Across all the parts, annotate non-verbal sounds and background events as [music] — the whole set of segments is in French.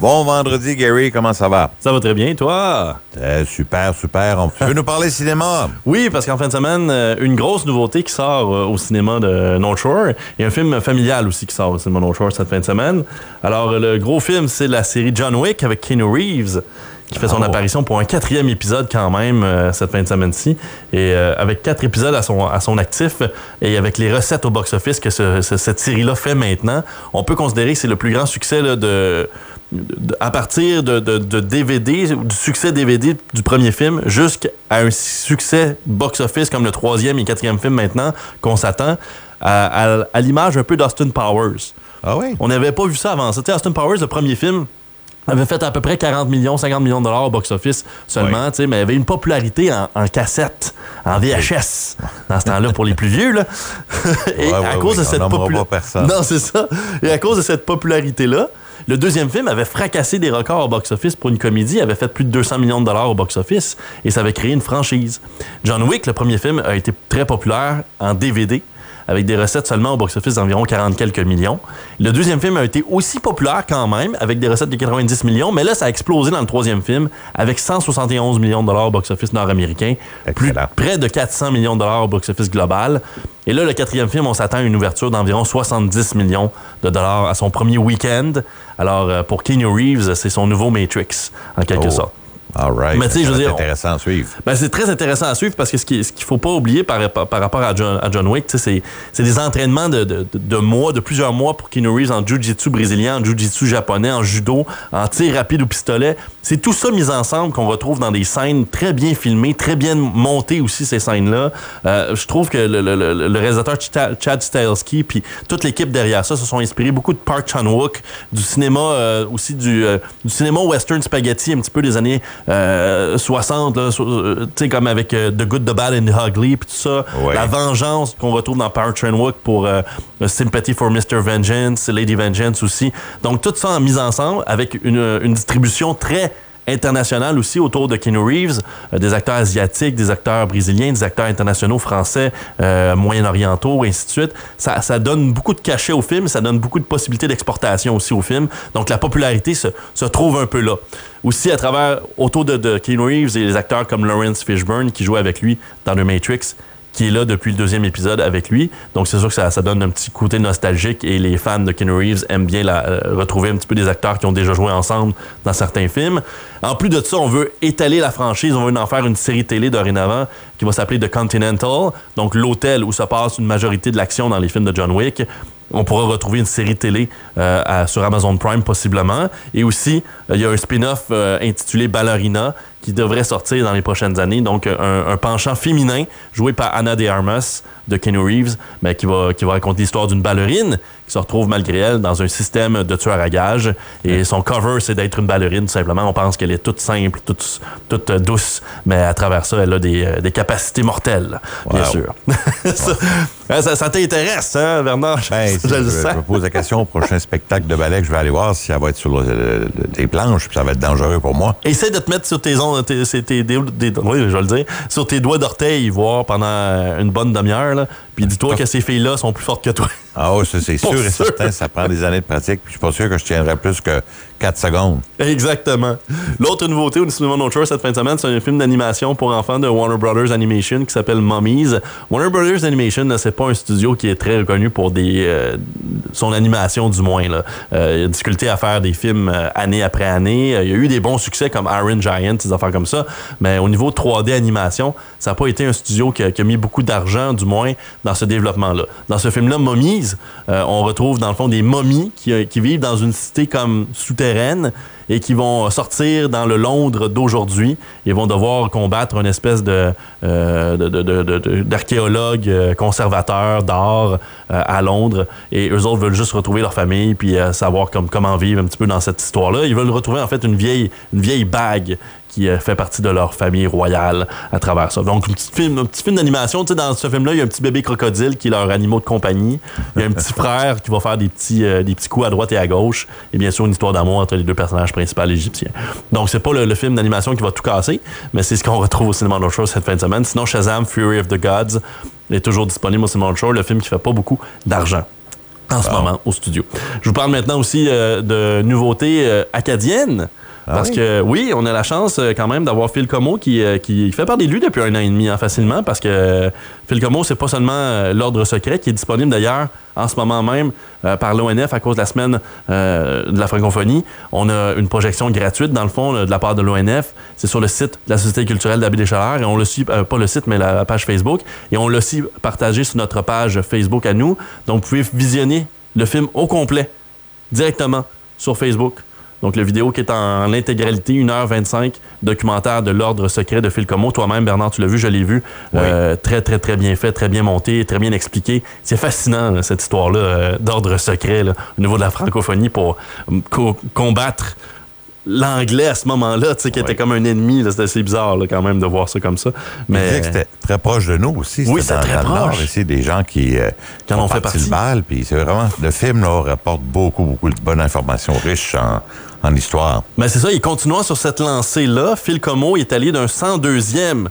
Bon vendredi, Gary, comment ça va? Ça va très bien, toi? Euh, super, super. Tu veux nous parler cinéma? [laughs] Oui, parce qu'en fin de semaine, euh, une grosse nouveauté qui sort euh, au cinéma de North Shore et un film familial aussi qui sort au cinéma North Shore cette fin de semaine. Alors, le gros film, c'est la série John Wick avec Keanu Reeves qui fait son oh. apparition pour un quatrième épisode quand même cette fin de semaine-ci. Et avec quatre épisodes à son, à son actif et avec les recettes au box-office que cette série-là fait maintenant, on peut considérer que c'est le plus grand succès de à partir de, DVD, du succès DVD du premier film, jusqu'à un succès box-office comme le troisième et quatrième film maintenant, qu'on s'attend, à, l'image un peu d'Austin Powers. Ah oui? On n'avait pas vu ça avant. C'était Austin Powers, le premier film, avait fait à peu près 40 millions, 50 millions de dollars au box-office seulement, mais il avait une popularité en, cassette, en VHS, dans ce temps-là pour les plus vieux. Là. [laughs] Et à cause de cette popularité. Non, c'est ça. Et à cause de cette popularité-là, le deuxième film avait fracassé des records au box-office pour une comédie, avait fait plus de 200 millions de dollars au box-office et ça avait créé une franchise. John Wick, le premier film, a été très populaire en DVD avec des recettes seulement au box-office d'environ 40 quelques millions. Le deuxième film a été aussi populaire quand même, avec des recettes de 90 millions, mais là, ça a explosé dans le troisième film, avec 171 millions de dollars au box-office nord-américain, plus près de 400 millions de dollars au box-office global. Et là, le quatrième film, on s'attend à une ouverture d'environ 70 millions de dollars à son premier week-end. Alors, euh, pour Keanu Reeves, c'est son nouveau Matrix, en quelque oh. sorte. All right. Mais tu sais, je veux dire. C'est intéressant à suivre. Ben, c'est très intéressant à suivre parce que ce qu'il ne faut pas oublier par, par, rapport à John, à John Wick, c'est des entraînements de, de, de, mois, de plusieurs mois pour Keanu Reeves en jiu-jitsu brésilien, en jiu-jitsu japonais, en judo, en tir rapide au pistolet. C'est tout ça mis ensemble qu'on retrouve dans des scènes très bien filmées, très bien montées aussi, ces scènes-là. Euh, je trouve que le, le, le, réalisateur Chad Stahelski puis toute l'équipe derrière ça se sont inspirés beaucoup de Park Chan-wook, du cinéma euh, aussi du, euh, du cinéma western spaghetti un petit peu des années 60, euh, euh, tu sais, comme avec euh, The Good, The Bad and The Ugly, puis tout ça. La vengeance qu'on retrouve dans Power Train Walk pour Sympathy for Mr. Vengeance, Lady Vengeance aussi. Donc, tout ça en mise ensemble avec une, une distribution très international aussi autour de Keanu Reeves, euh, des acteurs asiatiques, des acteurs brésiliens, des acteurs internationaux français, euh, moyen-orientaux, et ainsi de suite. Ça, donne beaucoup de cachet au film, ça donne beaucoup de possibilités d'exportation aussi au film. Donc la popularité se, trouve un peu là. Aussi à travers, autour de, de Keanu Reeves et des acteurs comme Lawrence Fishburne qui jouent avec lui dans The Matrix, qui est là depuis le deuxième épisode avec lui. Donc c'est sûr que ça, donne un petit côté nostalgique et les fans de Keanu Reeves aiment bien la, euh, retrouver un petit peu des acteurs qui ont déjà joué ensemble dans certains films. En plus de ça, on veut étaler la franchise, on veut en faire une série télé dorénavant qui va s'appeler The Continental, donc l'hôtel où se passe une majorité de l'action dans les films de John Wick. On pourra retrouver une série télé euh, sur Amazon Prime possiblement. Et aussi, euh, il y a un spin-off intitulé Ballerina qui devrait sortir dans les prochaines années. Donc, un, penchant féminin joué par Anna de Armas de Kenny Reeves, mais qui va, qui va raconter l'histoire d'une ballerine qui se retrouve malgré elle dans un système de tueur à gages. Et son cover, c'est d'être une ballerine, tout simplement. On pense qu'elle est toute simple, toute, toute douce, mais à travers ça, elle a des, euh, des capacités mortelles, bien sûr. [laughs] ça, ça, t'intéresse, hein, Bernard? Ben, [laughs] je, me pose la question au prochain spectacle de ballet que je vais aller voir si elle va être sur des planches, puis ça va être dangereux pour moi. Essaye de te mettre sur tes, ondes, tes, tes, des, oui, je vais le dire, sur tes doigts d'orteil, voir pendant une bonne demi-heure, puis dis-toi que ces filles-là sont plus fortes que toi. [laughs] Ah oui, c'est sûr et certain. Ça prend des années de pratique. Puis je suis pas sûr que je tiendrais plus que 4 secondes. Exactement. L'autre nouveauté au cinéma No Shore cette fin de semaine, c'est un film d'animation pour enfants de Warner Brothers Animation qui s'appelle Mummies. Warner Brothers Animation, c'est pas un studio qui est très reconnu pour des euh, son animation du moins. Là. Euh, il a difficulté à faire des films euh, année après année. Il y a eu des bons succès comme Iron Giant, des affaires comme ça. Mais au niveau 3D animation, ça n'a pas été un studio qui a, mis beaucoup d'argent, du moins, dans ce développement-là. Dans ce film-là, Mummies, on retrouve dans le fond des momies qui, qui vivent dans une cité comme souterraine et qui vont sortir dans le Londres d'aujourd'hui et vont devoir combattre une espèce de, euh, d'archéologues euh, conservateurs d'art euh, à Londres. Et eux autres veulent juste retrouver leur famille puis savoir comme, comment vivre un petit peu dans cette histoire-là. Ils veulent retrouver en fait une vieille, une vieille bague qui euh, fait partie de leur famille royale à travers ça. Donc, un petit film, un petit film d'animation. Tu sais, dans ce film-là, il y a un petit bébé crocodile qui est leur animaux de compagnie. Il y a un petit [laughs] frère qui va faire des petits, euh, des petits coups à droite et à gauche. Et bien sûr, une histoire d'amour entre les deux personnages principaux égyptiens. Donc, c'est pas le, film d'animation qui va tout casser, mais c'est ce qu'on retrouve au cinéma North Shore cette fin de semaine. Sinon, Shazam, Fury of the Gods est toujours disponible au cinéma North Shore, le film qui fait pas beaucoup d'argent. en ce moment au studio. Je vous parle maintenant aussi euh, de nouveautés euh, acadiennes. Ah Parce oui? que oui, on a la chance euh, quand même d'avoir Phil Como qui, euh, qui fait parler de lui depuis un an et demi hein, facilement parce que euh, Phil Como, c'est pas seulement l'ordre secret qui est disponible d'ailleurs en ce moment même euh, par l'ONF à cause de la semaine euh, de la francophonie. On a une projection gratuite dans le fond de la part de l'ONF. C'est sur le site de la Société culturelle d'Abbé des Chaleurs et on le suit, euh, pas le site mais la page Facebook et on l'a aussi partagé sur notre page Facebook à nous. Donc vous pouvez visionner le film au complet directement sur Facebook. Donc, la vidéo qui est en, intégralité, 1h25, documentaire de l'ordre secret de Phil Como. Toi-même, Bernard, tu l'as vu, je l'ai vu. Oui. Euh, très, très, très bien fait, très bien monté, très bien expliqué. C'est fascinant, là, cette histoire-là euh, d'ordre secret là, au niveau de la francophonie pour euh, co- combattre l'anglais à ce moment-là, tu sais, qui était comme un ennemi. C'était assez bizarre, là, quand même, de voir ça comme ça. Mais Mais c'était très proche de nous aussi. Oui, C'était c'est très proche. Nord ici, des gens qui, euh, Qui en ont fait parti partie. le bal. Puis c'est vraiment, le film là, rapporte beaucoup, beaucoup de bonnes informations riches en, en histoire. Ben c'est ça, et continuant sur cette lancée-là, Phil Como est allé d'un 102e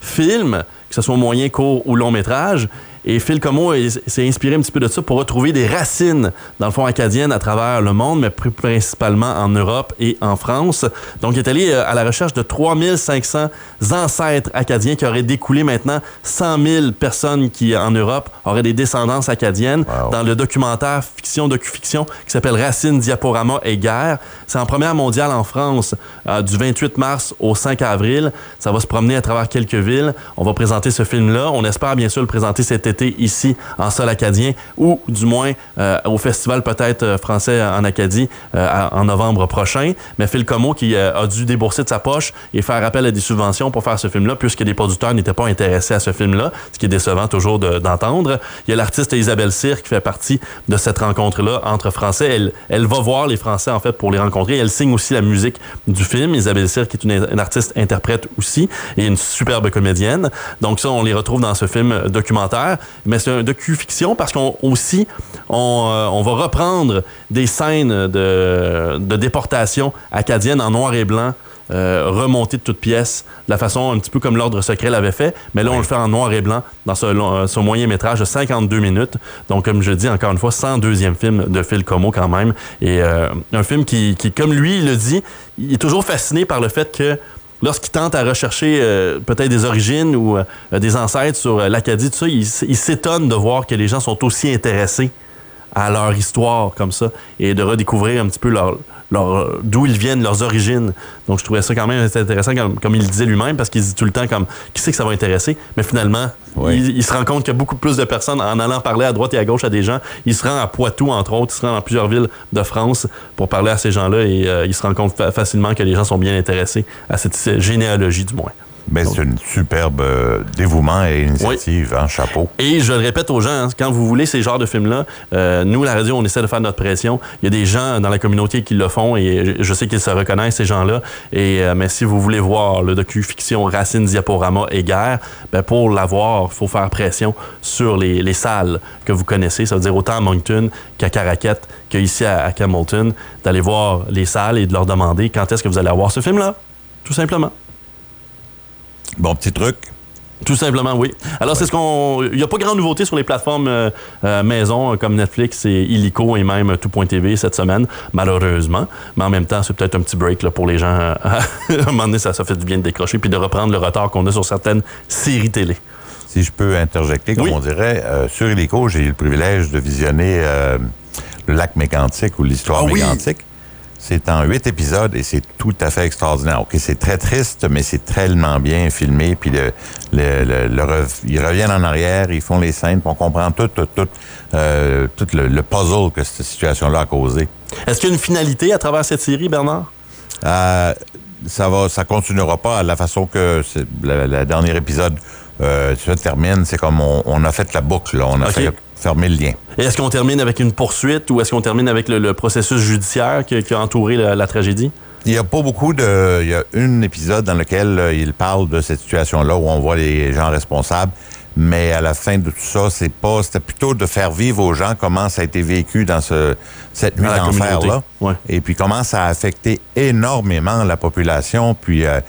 film, que ce soit moyen, court ou long métrage. Et Phil Como est- s'est inspiré un petit peu de ça pour retrouver des racines, dans le fond, acadiennes à travers le monde, mais plus principalement en Europe et en France. Donc, il est allé euh, à la recherche de 3500 ancêtres acadiens qui auraient découlé maintenant 100 000 personnes qui, en Europe, auraient des descendances acadiennes. Wow. Dans le documentaire fiction docu-fiction qui s'appelle Racine, Diaporama et guerre. C'est en première mondiale en France euh, du 28 mars au 5 avril. Ça va se promener à travers quelques villes. On va présenter ce film-là. On espère bien sûr le présenter cet été ici en sol acadien ou du moins euh, au festival peut-être euh, français en Acadie euh, en novembre prochain. Mais Phil Como qui euh, a dû débourser de sa poche et faire appel à des subventions pour faire ce film-là puisque des producteurs n'étaient pas intéressés à ce film-là, ce qui est décevant toujours de- d'entendre. Il y a l'artiste Isabelle Cyr qui fait partie de cette rencontre-là entre Français. Elle, elle va voir les Français, en fait, pour les rencontrer. Elle signe aussi la musique du film. Isabelle Cyr, qui est une, une artiste interprète aussi et une superbe comédienne. Donc ça, on les retrouve dans ce film documentaire. Mais c'est un docu-fiction parce qu'on aussi, on, euh, on va reprendre des scènes de, de déportation acadienne en noir et blanc euh, remonté de toutes pièces, de la façon un petit peu comme l'ordre secret l'avait fait, mais là on le fait en noir et blanc dans ce, long- euh, ce moyen métrage de 52 minutes. Donc comme je dis encore une fois, 102e film de Phil Como quand même, et euh, un film qui, qui, comme lui il le dit, il est toujours fasciné par le fait que Lorsqu'il tente à rechercher euh, peut-être des origines ou euh, des ancêtres sur euh, l'Acadie, tout ça, il, il s'étonne de voir que les gens sont aussi intéressés à leur histoire comme ça et de redécouvrir un petit peu leur, d'où ils viennent, leurs origines. Donc, je trouvais ça quand même intéressant, comme, comme il le disait lui-même, parce qu'il dit tout le temps comme qui sait que ça va intéresser, mais finalement, Oui. il, il se rend compte qu'il y a beaucoup plus de personnes en allant parler à droite et à gauche à des gens. Il se rend à Poitou, entre autres, il se rend dans plusieurs villes de France pour parler à ces gens-là et euh, il se rend compte fa- facilement que les gens sont bien intéressés à cette généalogie, du moins. Mais c'est une superbe euh, dévouement et initiative, hein, chapeau. Et je le répète aux gens, hein, quand vous voulez ces genres de films-là, euh, nous, la radio, on essaie de faire notre pression. Il y a des gens dans la communauté qui le font et je, sais qu'ils se reconnaissent, ces gens-là. Et, euh, mais si vous voulez voir le docu-fiction Racine, Diaporama et Guerre, ben pour l'avoir, il faut faire pression sur les, les salles que vous connaissez. Ça veut dire autant à Moncton qu'à Caraquette, qu'ici à, à Campbellton, d'aller voir les salles et de leur demander quand est-ce que vous allez avoir ce film-là. Tout simplement. Bon, petit truc. Tout simplement, oui. Alors, c'est ce qu'on. Il n'y a pas grande nouveauté sur les plateformes euh, euh, maison euh, comme Netflix et Illico et même Tout.tv cette semaine, malheureusement. Mais en même temps, c'est peut-être un petit break là, pour les gens. [laughs] à un moment donné, ça, ça fait du bien de décrocher puis de reprendre le retard qu'on a sur certaines séries télé. Si je peux interjecter, comme Oui. on dirait, euh, sur Illico, j'ai eu le privilège de visionner le lac mégantique ou l'histoire Ah oui! C'est en huit épisodes et c'est tout à fait extraordinaire. OK, c'est très triste, mais c'est tellement bien filmé. Puis le, le, le- le rev- ils reviennent en arrière, ils font les scènes, puis on comprend tout, tout, tout, euh, tout le, le puzzle que cette situation-là a causé. Est-ce qu'il y a une finalité à travers cette série, Bernard? Euh, ça va, ça continuera pas à la façon que le, dernier épisode euh, se termine. C'est comme on, on a fait la boucle, là. on a fait fermer le lien. Et est-ce qu'on termine avec une poursuite ou est-ce qu'on termine avec le, le processus judiciaire qui, qui a entouré la, la tragédie? Il y a pas beaucoup de. Il y a un épisode dans lequel euh, il parle de cette situation-là où on voit les gens responsables. Mais à la fin de tout ça, c'est pas. C'était plutôt de faire vivre aux gens comment ça a été vécu dans ce, cette nuit d'enfer-là. ouais. Et puis comment ça a affecté énormément la population, puis euh,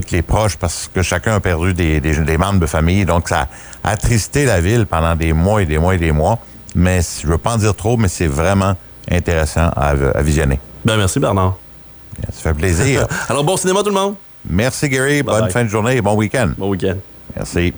toutes les proches, parce que chacun a perdu des, des, des membres de famille. Donc ça a attristé la ville pendant des mois et des mois et des mois. mais je veux pas en dire trop, mais c'est vraiment intéressant à, à visionner. Ben, merci, Bernard. Ça fait plaisir. [laughs] Alors, bon cinéma, tout le monde. Merci, Gary. Bye Bonne bye. fin de journée et bon week-end. Bon week-end. Merci.